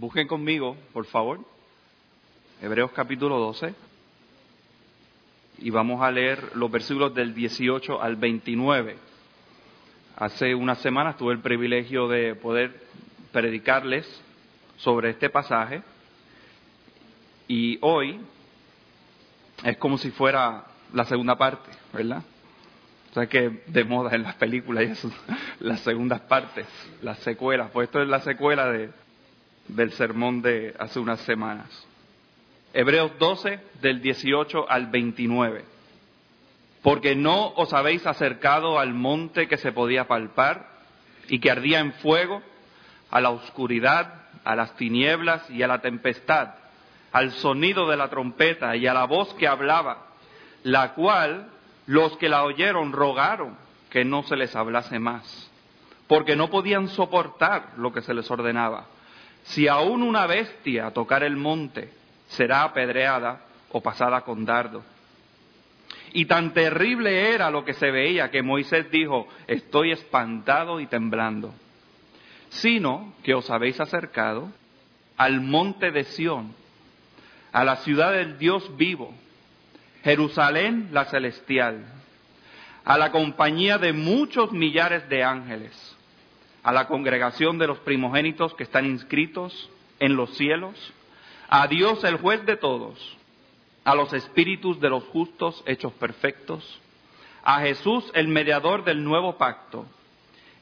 Busquen conmigo, por favor, Hebreos capítulo 12 y vamos a leer los versículos del 18 al 29. Hace unas semanas tuve el privilegio de poder predicarles sobre este pasaje y hoy es como si fuera la segunda parte, ¿verdad? O sea que de moda en las películas las segundas partes, las secuelas. Pues esto es la secuela de, del sermón de hace unas semanas. Hebreos 12, del 18 al 29. Porque no os habéis acercado al monte que se podía palpar y que ardía en fuego, a la oscuridad, a las tinieblas y a la tempestad, al sonido de la trompeta y a la voz que hablaba, la cual los que la oyeron rogaron que no se les hablase más, porque no podían soportar lo que se les ordenaba. Si aún una bestia tocar el monte, será apedreada o pasada con dardo. Y tan terrible era lo que se veía que Moisés dijo, estoy espantado y temblando, sino que os habéis acercado al monte de Sión, a la ciudad del Dios vivo, Jerusalén la celestial, a la compañía de muchos millares de ángeles, a la congregación de los primogénitos que están inscritos en los cielos, a Dios el juez de todos, a los espíritus de los justos hechos perfectos, a Jesús el mediador del nuevo pacto,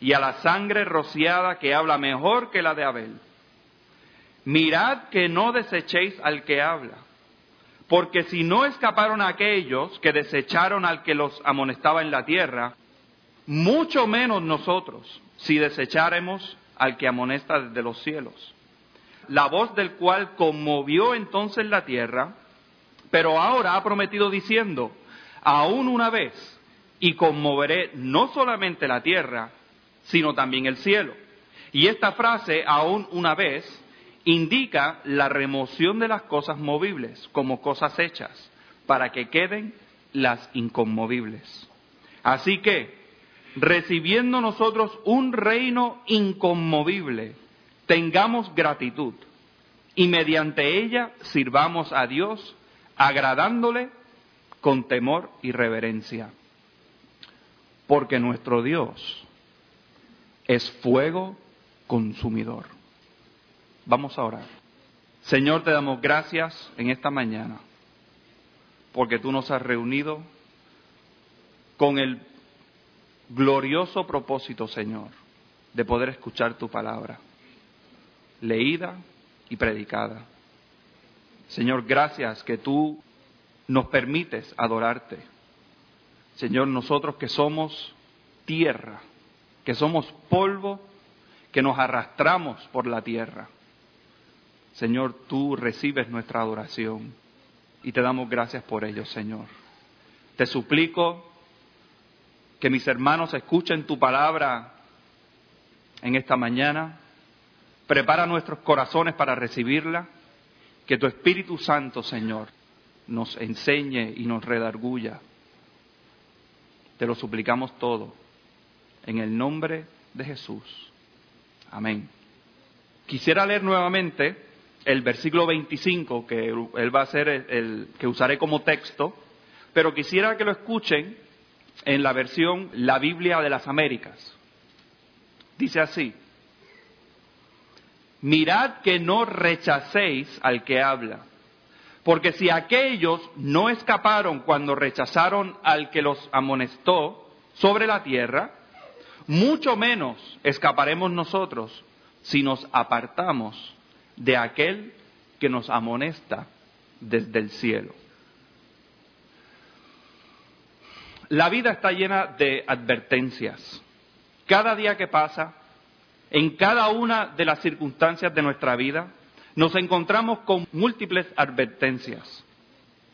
y a la sangre rociada que habla mejor que la de Abel. Mirad que no desechéis al que habla porque si no escaparon aquellos que desecharon al que los amonestaba en la tierra, mucho menos nosotros si desecháremos al que amonesta desde los cielos. La voz del cual conmovió entonces la tierra, pero ahora ha prometido diciendo, aún una vez, y conmoveré no solamente la tierra, sino también el cielo. Y esta frase, aún una vez, indica la remoción de las cosas movibles como cosas hechas, para que queden las inconmovibles. Así que, recibiendo nosotros un reino inconmovible, tengamos gratitud y mediante ella sirvamos a Dios agradándole con temor y reverencia. Porque nuestro Dios es fuego consumidor. Vamos a orar. Señor, te damos gracias en esta mañana porque tú nos has reunido con el glorioso propósito, Señor, de poder escuchar tu palabra, leída y predicada. Señor, gracias que tú nos permites adorarte. Señor, nosotros que somos tierra, que somos polvo, que nos arrastramos por la tierra. Señor, tú recibes nuestra adoración y te damos gracias por ello, Señor. Te suplico que mis hermanos escuchen tu palabra en esta mañana. Prepara nuestros corazones para recibirla. Que tu Espíritu Santo, Señor, nos enseñe y nos redarguya. Te lo suplicamos todo. En el nombre de Jesús. Amén. Quisiera leer nuevamente el versículo 25, que él va a ser el, que usaré como texto, pero quisiera que lo escuchen en la versión La Biblia de las Américas. Dice así, mirad que no rechacéis al que habla, porque si aquellos no escaparon cuando rechazaron al que los amonestó sobre la tierra, mucho menos escaparemos nosotros si nos apartamos de aquel que nos amonesta desde el cielo. La vida está llena de advertencias. Cada día que pasa, en cada una de las circunstancias de nuestra vida, nos encontramos con múltiples advertencias.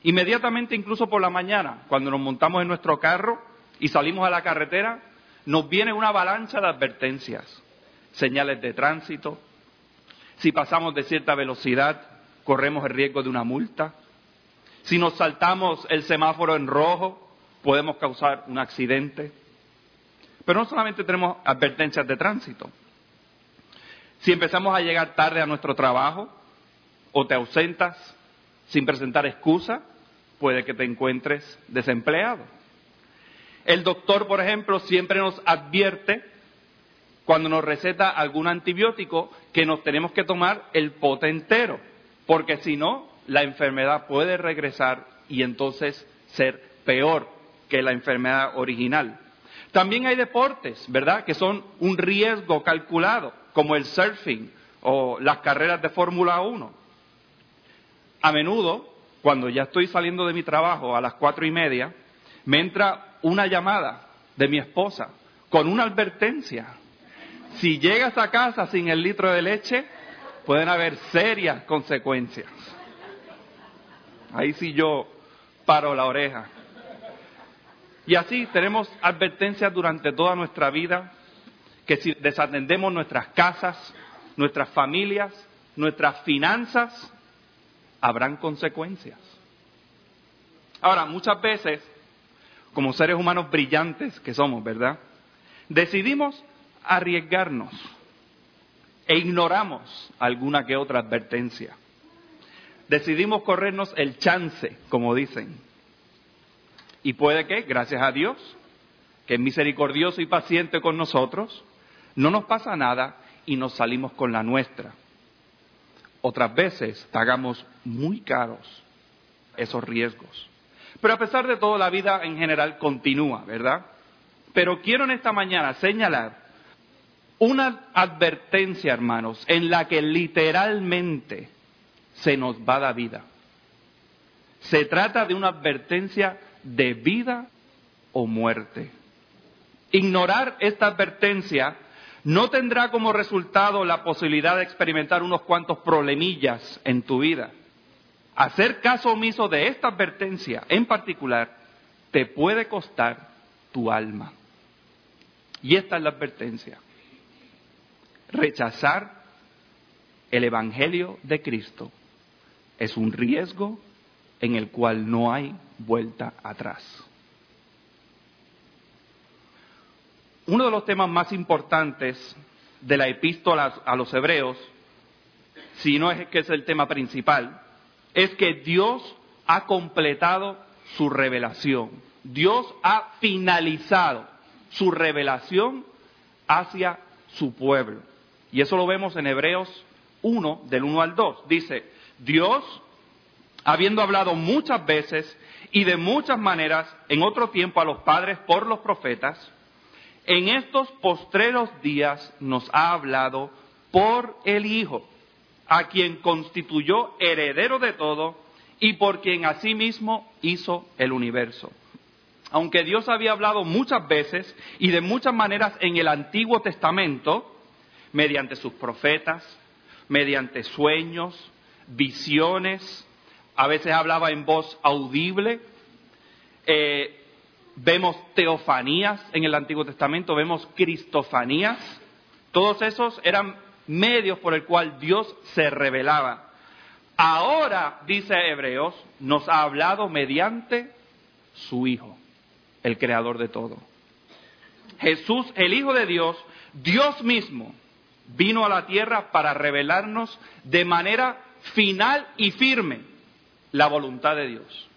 Inmediatamente, incluso por la mañana, cuando nos montamos en nuestro carro y salimos a la carretera, nos viene una avalancha de advertencias. Señales de tránsito, si pasamos de cierta velocidad, corremos el riesgo de una multa. Si nos saltamos el semáforo en rojo, podemos causar un accidente. Pero no solamente tenemos advertencias de tránsito, si empezamos a llegar tarde a nuestro trabajo o te ausentas sin presentar excusa, puede que te encuentres desempleado. El doctor, por ejemplo, siempre nos advierte cuando nos receta algún antibiótico que nos tenemos que tomar el pote entero, porque si no, la enfermedad puede regresar y entonces ser peor que la enfermedad original. También hay deportes, ¿verdad?, que son un riesgo calculado, como el surfing o las carreras de Fórmula 1. A menudo, cuando ya estoy saliendo de mi trabajo a las cuatro y media, me entra una llamada de mi esposa con una advertencia. Si llegas a casa sin el litro de leche, pueden haber serias consecuencias. Ahí sí yo paro la oreja. Y así tenemos advertencias durante toda nuestra vida que si desatendemos nuestras casas, nuestras familias, nuestras finanzas, habrán consecuencias. Ahora, muchas veces, como seres humanos brillantes que somos, ¿verdad? Decidimos arriesgarnos e ignoramos alguna que otra advertencia. Decidimos corrernos el chance, como dicen. Y puede que, gracias a Dios, que es misericordioso y paciente con nosotros, no nos pasa nada y nos salimos con la nuestra. Otras veces pagamos muy caros esos riesgos. Pero a pesar de todo, la vida en general continúa, ¿verdad? Pero quiero en esta mañana señalar una advertencia, hermanos, en la que literalmente se nos va la vida. Se trata de una advertencia de vida o muerte. Ignorar esta advertencia no tendrá como resultado la posibilidad de experimentar unos cuantos problemillas en tu vida. Hacer caso omiso de esta advertencia en particular te puede costar tu alma. Y esta es la advertencia. Rechazar el Evangelio de Cristo es un riesgo en el cual no hay vuelta atrás. Uno de los temas más importantes de la epístola a los hebreos, si no es que es el tema principal, es que Dios ha completado su revelación. Dios ha finalizado su revelación hacia su pueblo. Y eso lo vemos en Hebreos 1, del 1 al 2. Dice, Dios, habiendo hablado muchas veces y de muchas maneras en otro tiempo a los padres por los profetas, en estos postreros días nos ha hablado por el Hijo, a quien constituyó heredero de todo y por quien asimismo hizo el universo. Aunque Dios había hablado muchas veces y de muchas maneras en el Antiguo Testamento, mediante sus profetas, mediante sueños, visiones, a veces hablaba en voz audible, eh, vemos teofanías en el Antiguo Testamento, vemos cristofanías, todos esos eran medios por el cual Dios se revelaba. Ahora, dice Hebreos, nos ha hablado mediante su Hijo, el creador de todo. Jesús, el Hijo de Dios, Dios mismo, vino a la tierra para revelarnos de manera final y firme la voluntad de Dios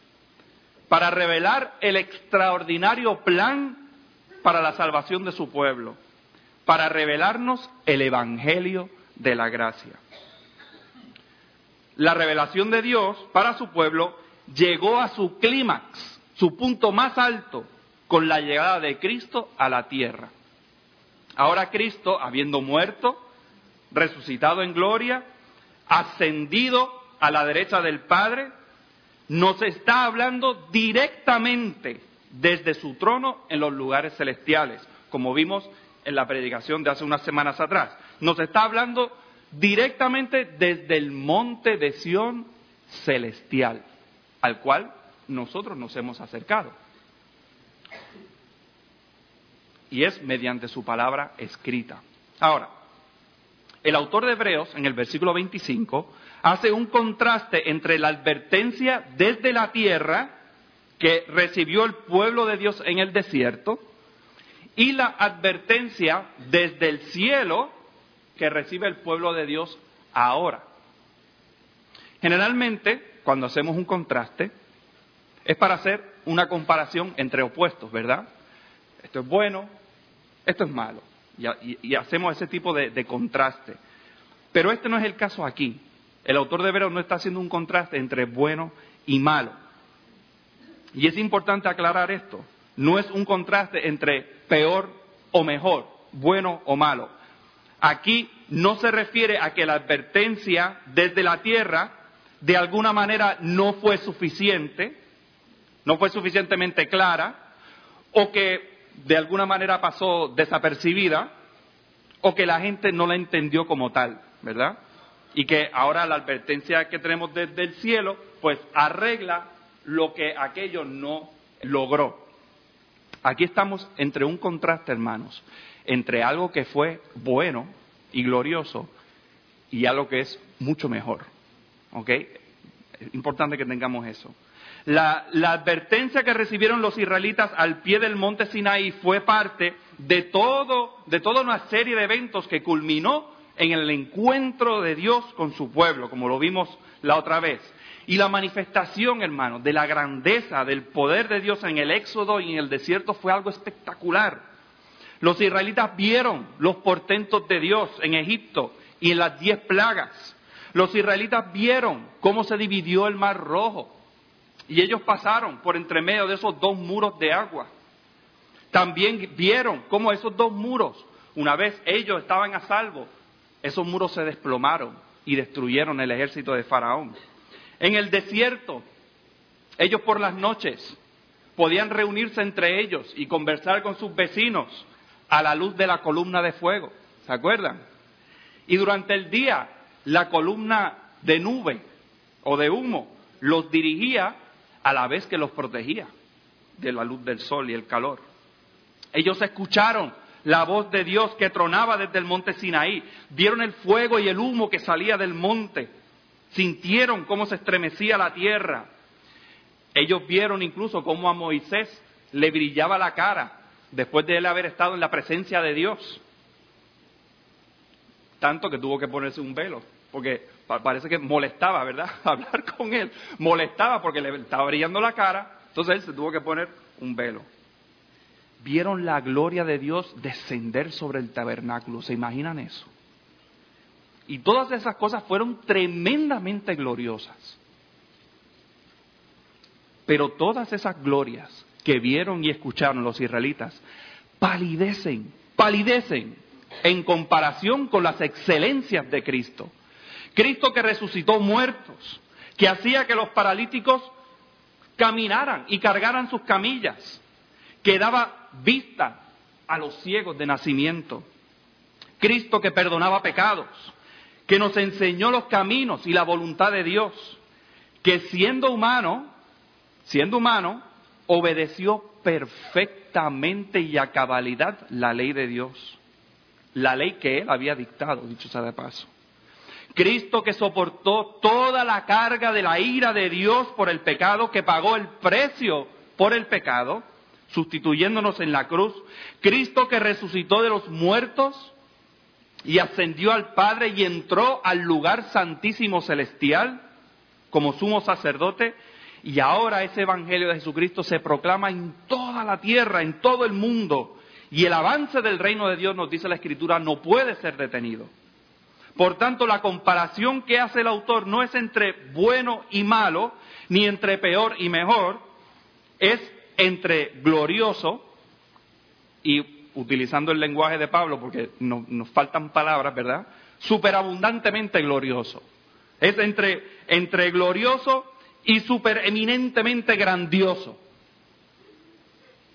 para revelar el extraordinario plan para la salvación de su pueblo, para revelarnos el Evangelio de la gracia. La revelación de Dios para su pueblo llegó a su clímax, su punto más alto, con la llegada de Cristo a la tierra. Ahora Cristo, habiendo muerto, resucitado en gloria, ascendido a la derecha del Padre, nos está hablando directamente desde su trono en los lugares celestiales, como vimos en la predicación de hace unas semanas atrás. Nos está hablando directamente desde el monte de Sión celestial, al cual nosotros nos hemos acercado. Y es mediante su palabra escrita. Ahora, el autor de Hebreos, en el versículo 25, hace un contraste entre la advertencia desde la tierra que recibió el pueblo de Dios en el desierto y la advertencia desde el cielo que recibe el pueblo de Dios ahora. Generalmente, cuando hacemos un contraste, es para hacer una comparación entre opuestos, ¿verdad? Esto es bueno, esto es malo. Y, hacemos ese tipo de, contraste. Pero este no es el caso aquí. El autor de Hebreos no está haciendo un contraste entre bueno y malo. Y es importante aclarar esto. No es un contraste entre peor o mejor, bueno o malo. Aquí no se refiere a que la advertencia desde la tierra de alguna manera no fue suficiente, no fue suficientemente clara, o que de alguna manera pasó desapercibida, o que la gente no la entendió como tal, ¿verdad? Y que ahora la advertencia que tenemos desde el cielo, pues arregla lo que aquello no logró. Aquí estamos entre un contraste, hermanos, entre algo que fue bueno y glorioso y algo que es mucho mejor. ¿Ok? Es importante que tengamos eso. La, advertencia que recibieron los israelitas al pie del monte Sinaí fue parte de todo, de toda una serie de eventos que culminó en el encuentro de Dios con su pueblo, como lo vimos la otra vez. Y la manifestación, hermano, de la grandeza, del poder de Dios en el Éxodo y en el desierto fue algo espectacular. Los israelitas vieron los portentos de Dios en Egipto y en las diez plagas. Los israelitas vieron cómo se dividió el mar rojo y ellos pasaron por entre medio de esos dos muros de agua. También vieron cómo esos dos muros, una vez ellos estaban a salvo, esos muros se desplomaron y destruyeron el ejército de Faraón. En el desierto, ellos por las noches podían reunirse entre ellos y conversar con sus vecinos a la luz de la columna de fuego. ¿Se acuerdan? Y durante el día, la columna de nube o de humo los dirigía a la vez que los protegía de la luz del sol y el calor. Ellos escucharon la voz de Dios que tronaba desde el monte Sinaí, vieron el fuego y el humo que salía del monte sintieron cómo se estremecía la tierra. Ellos vieron incluso cómo a Moisés le brillaba la cara después de él haber estado en la presencia de Dios. Tanto que tuvo que ponerse un velo, porque parece que molestaba, ¿verdad? Hablar con él. Molestaba porque le estaba brillando la cara, entonces él se tuvo que poner un velo. Vieron la gloria de Dios descender sobre el tabernáculo, ¿se imaginan eso? Y todas esas cosas fueron tremendamente gloriosas. Pero todas esas glorias que vieron y escucharon los israelitas palidecen, palidecen en comparación con las excelencias de Cristo. Cristo que resucitó muertos, que hacía que los paralíticos caminaran y cargaran sus camillas, que daba vista a los ciegos de nacimiento. Cristo que perdonaba pecados, que nos enseñó los caminos y la voluntad de Dios, que siendo humano, siendo humano, obedeció perfectamente y a cabalidad la ley de Dios, la ley que él había dictado, dicho sea de paso. Cristo que soportó toda la carga de la ira de Dios por el pecado, que pagó el precio por el pecado, sustituyéndonos en la cruz. Cristo que resucitó de los muertos, y ascendió al Padre y entró al lugar santísimo celestial como sumo sacerdote. Y ahora ese Evangelio de Jesucristo se proclama en toda la tierra, en todo el mundo. Y el avance del reino de Dios, nos dice la Escritura, no puede ser detenido. Por tanto, la comparación que hace el autor no es entre bueno y malo, ni entre peor y mejor, es entre glorioso y utilizando el lenguaje de Pablo, porque nos faltan palabras, ¿verdad? Superabundantemente glorioso. Es entre, entre glorioso y supereminentemente grandioso.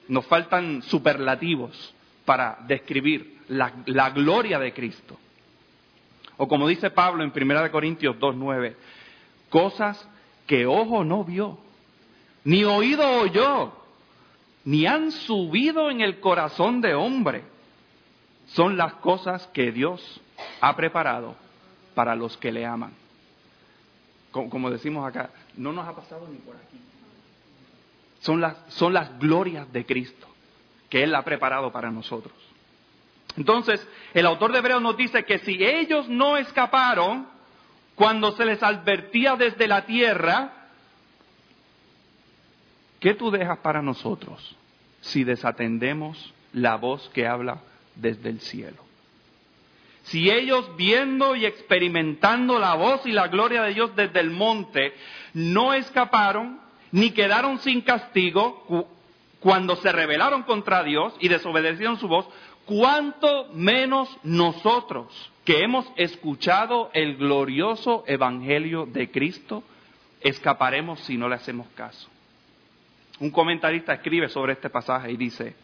Nos faltan superlativos para describir la, la gloria de Cristo. O como dice Pablo en 1 Corintios 2.9, cosas que ojo no vio, ni oído oyó, ni han subido en el corazón de hombre. Son las cosas que Dios ha preparado para los que le aman. Como, decimos acá, no nos ha pasado ni por aquí. Son las, son las glorias de Cristo que Él ha preparado para nosotros. Entonces, el autor de Hebreos nos dice que si ellos no escaparon cuando se les advertía desde la tierra, ¿qué tú dejas para nosotros si desatendemos la voz que habla desde el cielo? Si ellos viendo y experimentando la voz y la gloria de Dios desde el monte no escaparon ni quedaron sin castigo cuando se rebelaron contra Dios y desobedecieron su voz, cuánto menos nosotros que hemos escuchado el glorioso evangelio de Cristo, escaparemos si no le hacemos caso. Un comentarista escribe sobre este pasaje y dice,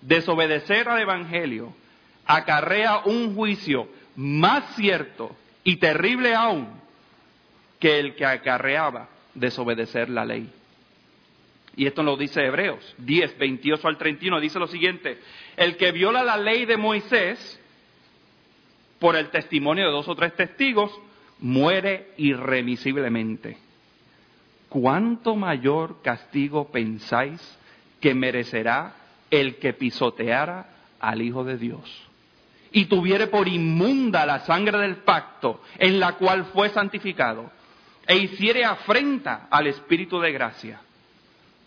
desobedecer al evangelio acarrea un juicio más cierto y terrible aún que el que acarreaba desobedecer la ley. Y esto lo dice Hebreos 10, 28 al 31, dice lo siguiente, el que viola la ley de Moisés por el testimonio de dos o tres testigos, muere irremisiblemente. ¿Cuánto mayor castigo pensáis que merecerá el que pisoteara al Hijo de Dios? Y tuviere por inmunda la sangre del pacto en la cual fue santificado, e hiciere afrenta al Espíritu de gracia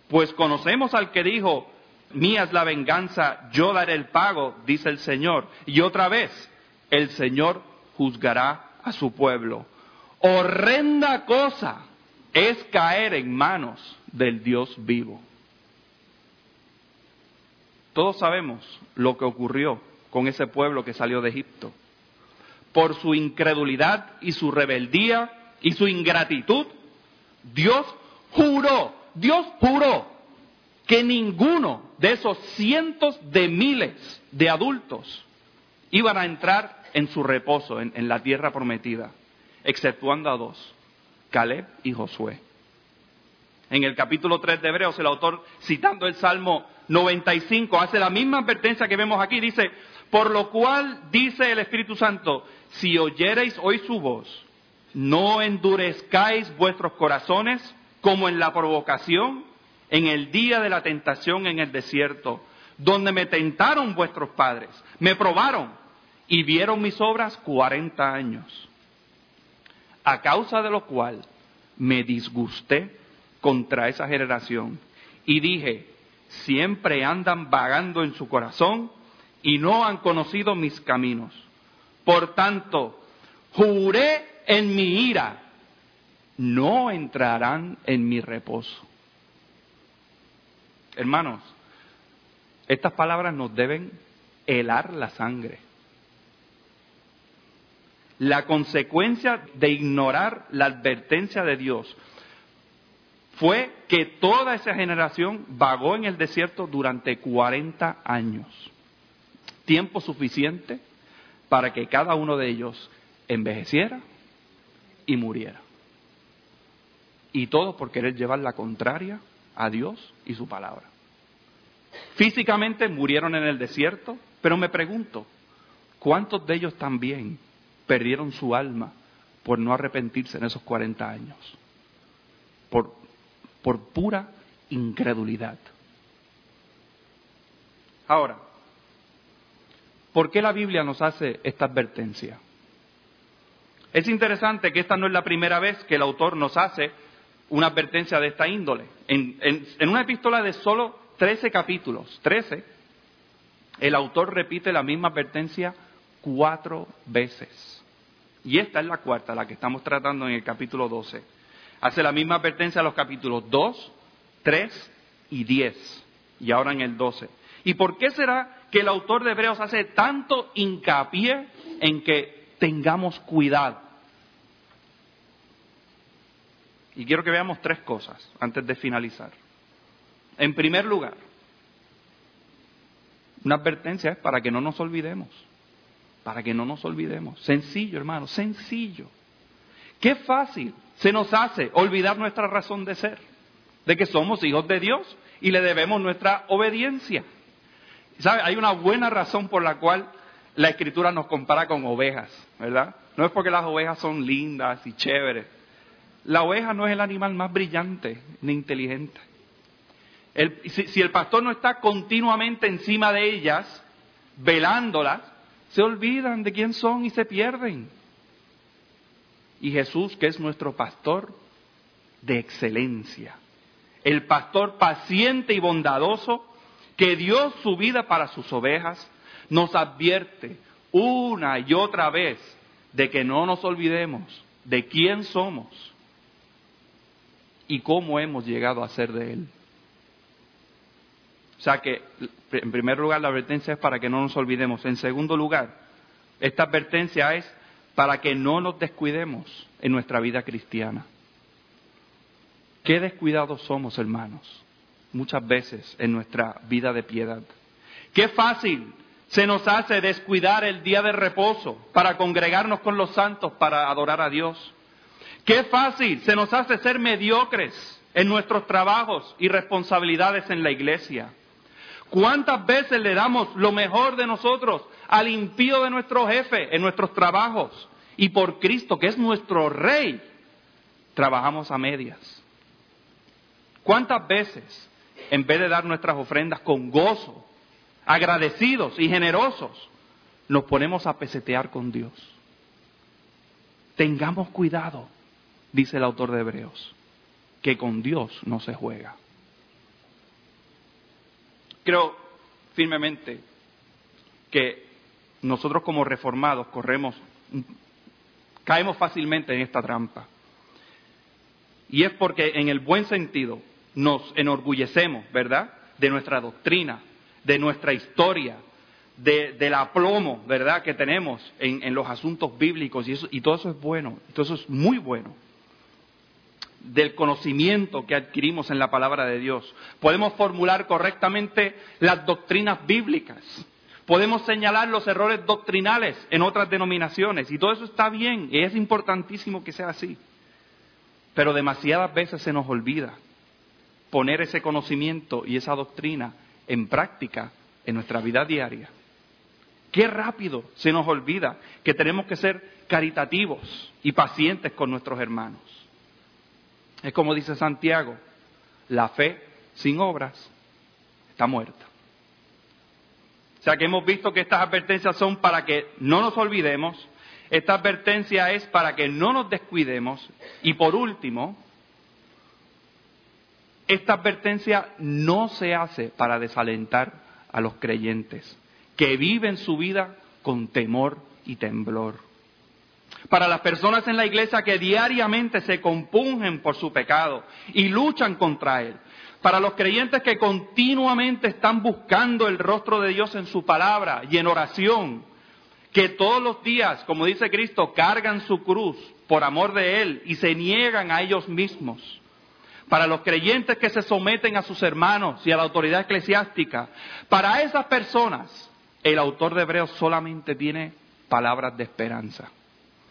pues conocemos al que dijo, mía es la venganza, yo daré el pago, dice el Señor. Y otra vez, el Señor juzgará a su pueblo. Horrenda cosa es caer en manos del Dios vivo. Todos sabemos lo que ocurrió con ese pueblo que salió de Egipto. Por su incredulidad y su rebeldía y su ingratitud, Dios juró Dios juró que ninguno de esos cientos de miles de adultos iban a entrar en su reposo en, la tierra prometida, exceptuando a dos, Caleb y Josué. En el capítulo 3 de Hebreos, el autor, citando el Salmo 95, hace la misma advertencia que vemos aquí. Dice, por lo cual dice el Espíritu Santo, si oyereis hoy su voz, no endurezcáis vuestros corazones como en la provocación, en el día de la tentación en el desierto, donde me tentaron vuestros padres, me probaron y vieron mis obras cuarenta años, a causa de lo cual me disgusté contra esa generación y dije, siempre andan vagando en su corazón y no han conocido mis caminos. Por tanto, juré en mi ira no entrarán en mi reposo. Hermanos, estas palabras nos deben helar la sangre. La consecuencia de ignorar la advertencia de Dios fue que toda esa generación vagó en el desierto durante 40 años. Tiempo suficiente para que cada uno de ellos envejeciera y muriera. Y todo por querer llevar la contraria a Dios y su palabra. Físicamente murieron en el desierto, pero me pregunto, ¿cuántos de ellos también perdieron su alma por no arrepentirse en esos 40 años? Por, por pura incredulidad. Ahora, ¿por qué la Biblia nos hace esta advertencia? Es interesante que esta no es la primera vez que el autor nos hace una advertencia de esta índole. En, una epístola de solo 13 capítulos, 13, el autor repite la misma advertencia cuatro veces. Y esta es la cuarta, la que estamos tratando en el capítulo 12. Hace la misma advertencia en los capítulos 2, 3 y 10. Y ahora en el 12. ¿Y por qué será que el autor de Hebreos hace tanto hincapié en que tengamos cuidado? Y quiero que veamos tres cosas antes de finalizar. En primer lugar, una advertencia es para que no nos olvidemos. Para que no nos olvidemos. Sencillo, hermano, sencillo. Qué fácil se nos hace olvidar nuestra razón de ser, de que somos hijos de Dios y le debemos nuestra obediencia. ¿Sabe? Hay una buena razón por la cual la escritura nos compara con ovejas, ¿verdad? No es porque las ovejas son lindas y chéveres, la oveja no es el animal más brillante ni inteligente. si, el pastor no está continuamente encima de ellas, velándolas, se olvidan de quién son y se pierden. Y Jesús, que es nuestro pastor de excelencia, el pastor paciente y bondadoso, que dio su vida para sus ovejas, nos advierte una y otra vez de que no nos olvidemos de quién somos y cómo hemos llegado a ser de Él. O sea que, en primer lugar, la advertencia es para que no nos olvidemos. En segundo lugar, esta advertencia es para que no nos descuidemos en nuestra vida cristiana. Qué descuidados somos, hermanos, muchas veces en nuestra vida de piedad. Qué fácil se nos hace descuidar el día de reposo para congregarnos con los santos para adorar a Dios. Qué fácil se nos hace ser mediocres en nuestros trabajos y responsabilidades en la iglesia. ¿Cuántas veces le damos lo mejor de nosotros al impío de nuestro jefe en nuestros trabajos? Y por Cristo, que es nuestro rey, trabajamos a medias. ¿Cuántas veces, en vez de dar nuestras ofrendas con gozo, agradecidos y generosos, nos ponemos a pesetear con Dios. Tengamos cuidado, dice el autor de Hebreos, que con Dios no se juega. Creo firmemente que nosotros como reformados corremos, caemos fácilmente en esta trampa. Y es porque en el buen sentido nos enorgullecemos, ¿verdad?, de nuestra doctrina, de nuestra historia, de, del aplomo, ¿verdad?, que tenemos en, los asuntos bíblicos y, eso, y todo eso es bueno, todo eso es muy bueno. Del conocimiento que adquirimos en la palabra de Dios. Podemos formular correctamente las doctrinas bíblicas. Podemos señalar los errores doctrinales en otras denominaciones y todo eso está bien y es importantísimo que sea así. Pero demasiadas veces se nos olvida poner ese conocimiento y esa doctrina en práctica en nuestra vida diaria. Qué rápido se nos olvida que tenemos que ser caritativos y pacientes con nuestros hermanos. Es como dice Santiago, la fe sin obras está muerta. O sea que hemos visto que estas advertencias son para que no nos olvidemos, esta advertencia es para que no nos descuidemos y por último, esta advertencia no se hace para desalentar a los creyentes que viven su vida con temor y temblor. Para las personas en la iglesia que diariamente se compungen por su pecado y luchan contra él. Para los creyentes que continuamente están buscando el rostro de Dios en su palabra y en oración. Que todos los días, como dice Cristo, cargan su cruz por amor de Él y se niegan a ellos mismos para los creyentes que se someten a sus hermanos y a la autoridad eclesiástica, para esas personas, el autor de Hebreos solamente tiene palabras de esperanza.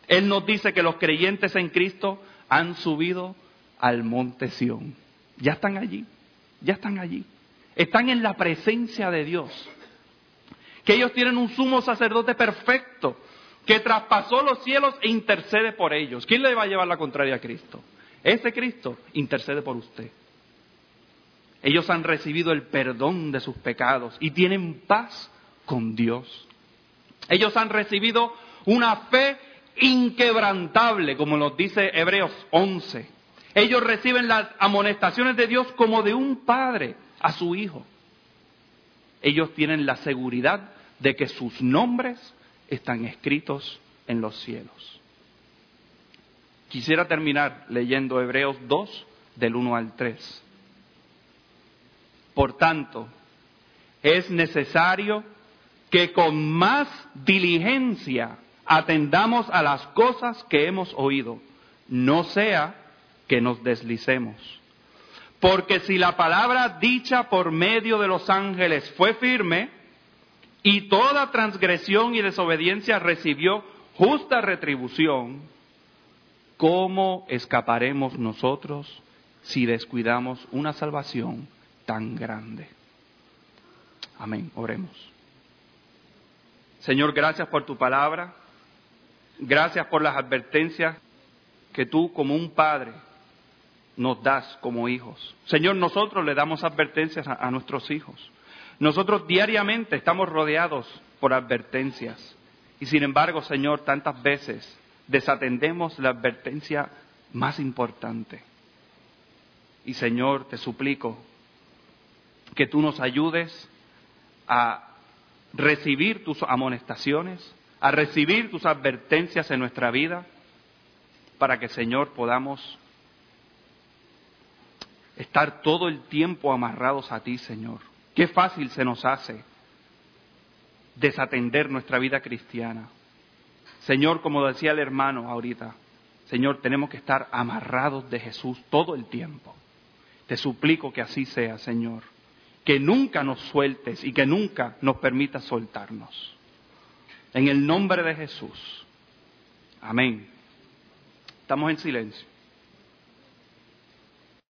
Él nos dice que los creyentes en Cristo han subido al monte Sión. Ya están allí, ya están allí. Están en la presencia de Dios. Que ellos tienen un sumo sacerdote perfecto que traspasó los cielos e intercede por ellos. ¿Quién le va a llevar la contraria a Cristo? Ese Cristo intercede por usted. Ellos han recibido el perdón de sus pecados y tienen paz con Dios. Ellos han recibido una fe inquebrantable, como nos dice Hebreos 11. Ellos reciben las amonestaciones de Dios como de un padre a su hijo. Ellos tienen la seguridad de que sus nombres están escritos en los cielos. Quisiera terminar leyendo Hebreos 2 del 1 al 3. Por tanto, es necesario que con más diligencia atendamos a las cosas que hemos oído, no sea que nos deslicemos. Porque si la palabra dicha por medio de los ángeles fue firme, y toda transgresión y desobediencia recibió justa retribución, ¿Cómo escaparemos nosotros si descuidamos una salvación tan grande? Amén, oremos. Señor, gracias por tu palabra, gracias por las advertencias que tú como un padre nos das como hijos. Señor, nosotros le damos advertencias a, nuestros hijos. Nosotros diariamente estamos rodeados por advertencias. Y sin embargo, Señor, tantas veces desatendemos la advertencia más importante. Y Señor, te suplico que tú nos ayudes a recibir tus amonestaciones, a recibir tus advertencias en nuestra vida, para que, Señor, podamos estar todo el tiempo amarrados a ti, Señor. Qué fácil se nos hace desatender nuestra vida cristiana. Señor, como decía el hermano ahorita, Señor, tenemos que estar amarrados de Jesús todo el tiempo. Te suplico que así sea, Señor. Que nunca nos sueltes y que nunca nos permitas soltarnos. En el nombre de Jesús. Amén. Estamos en silencio.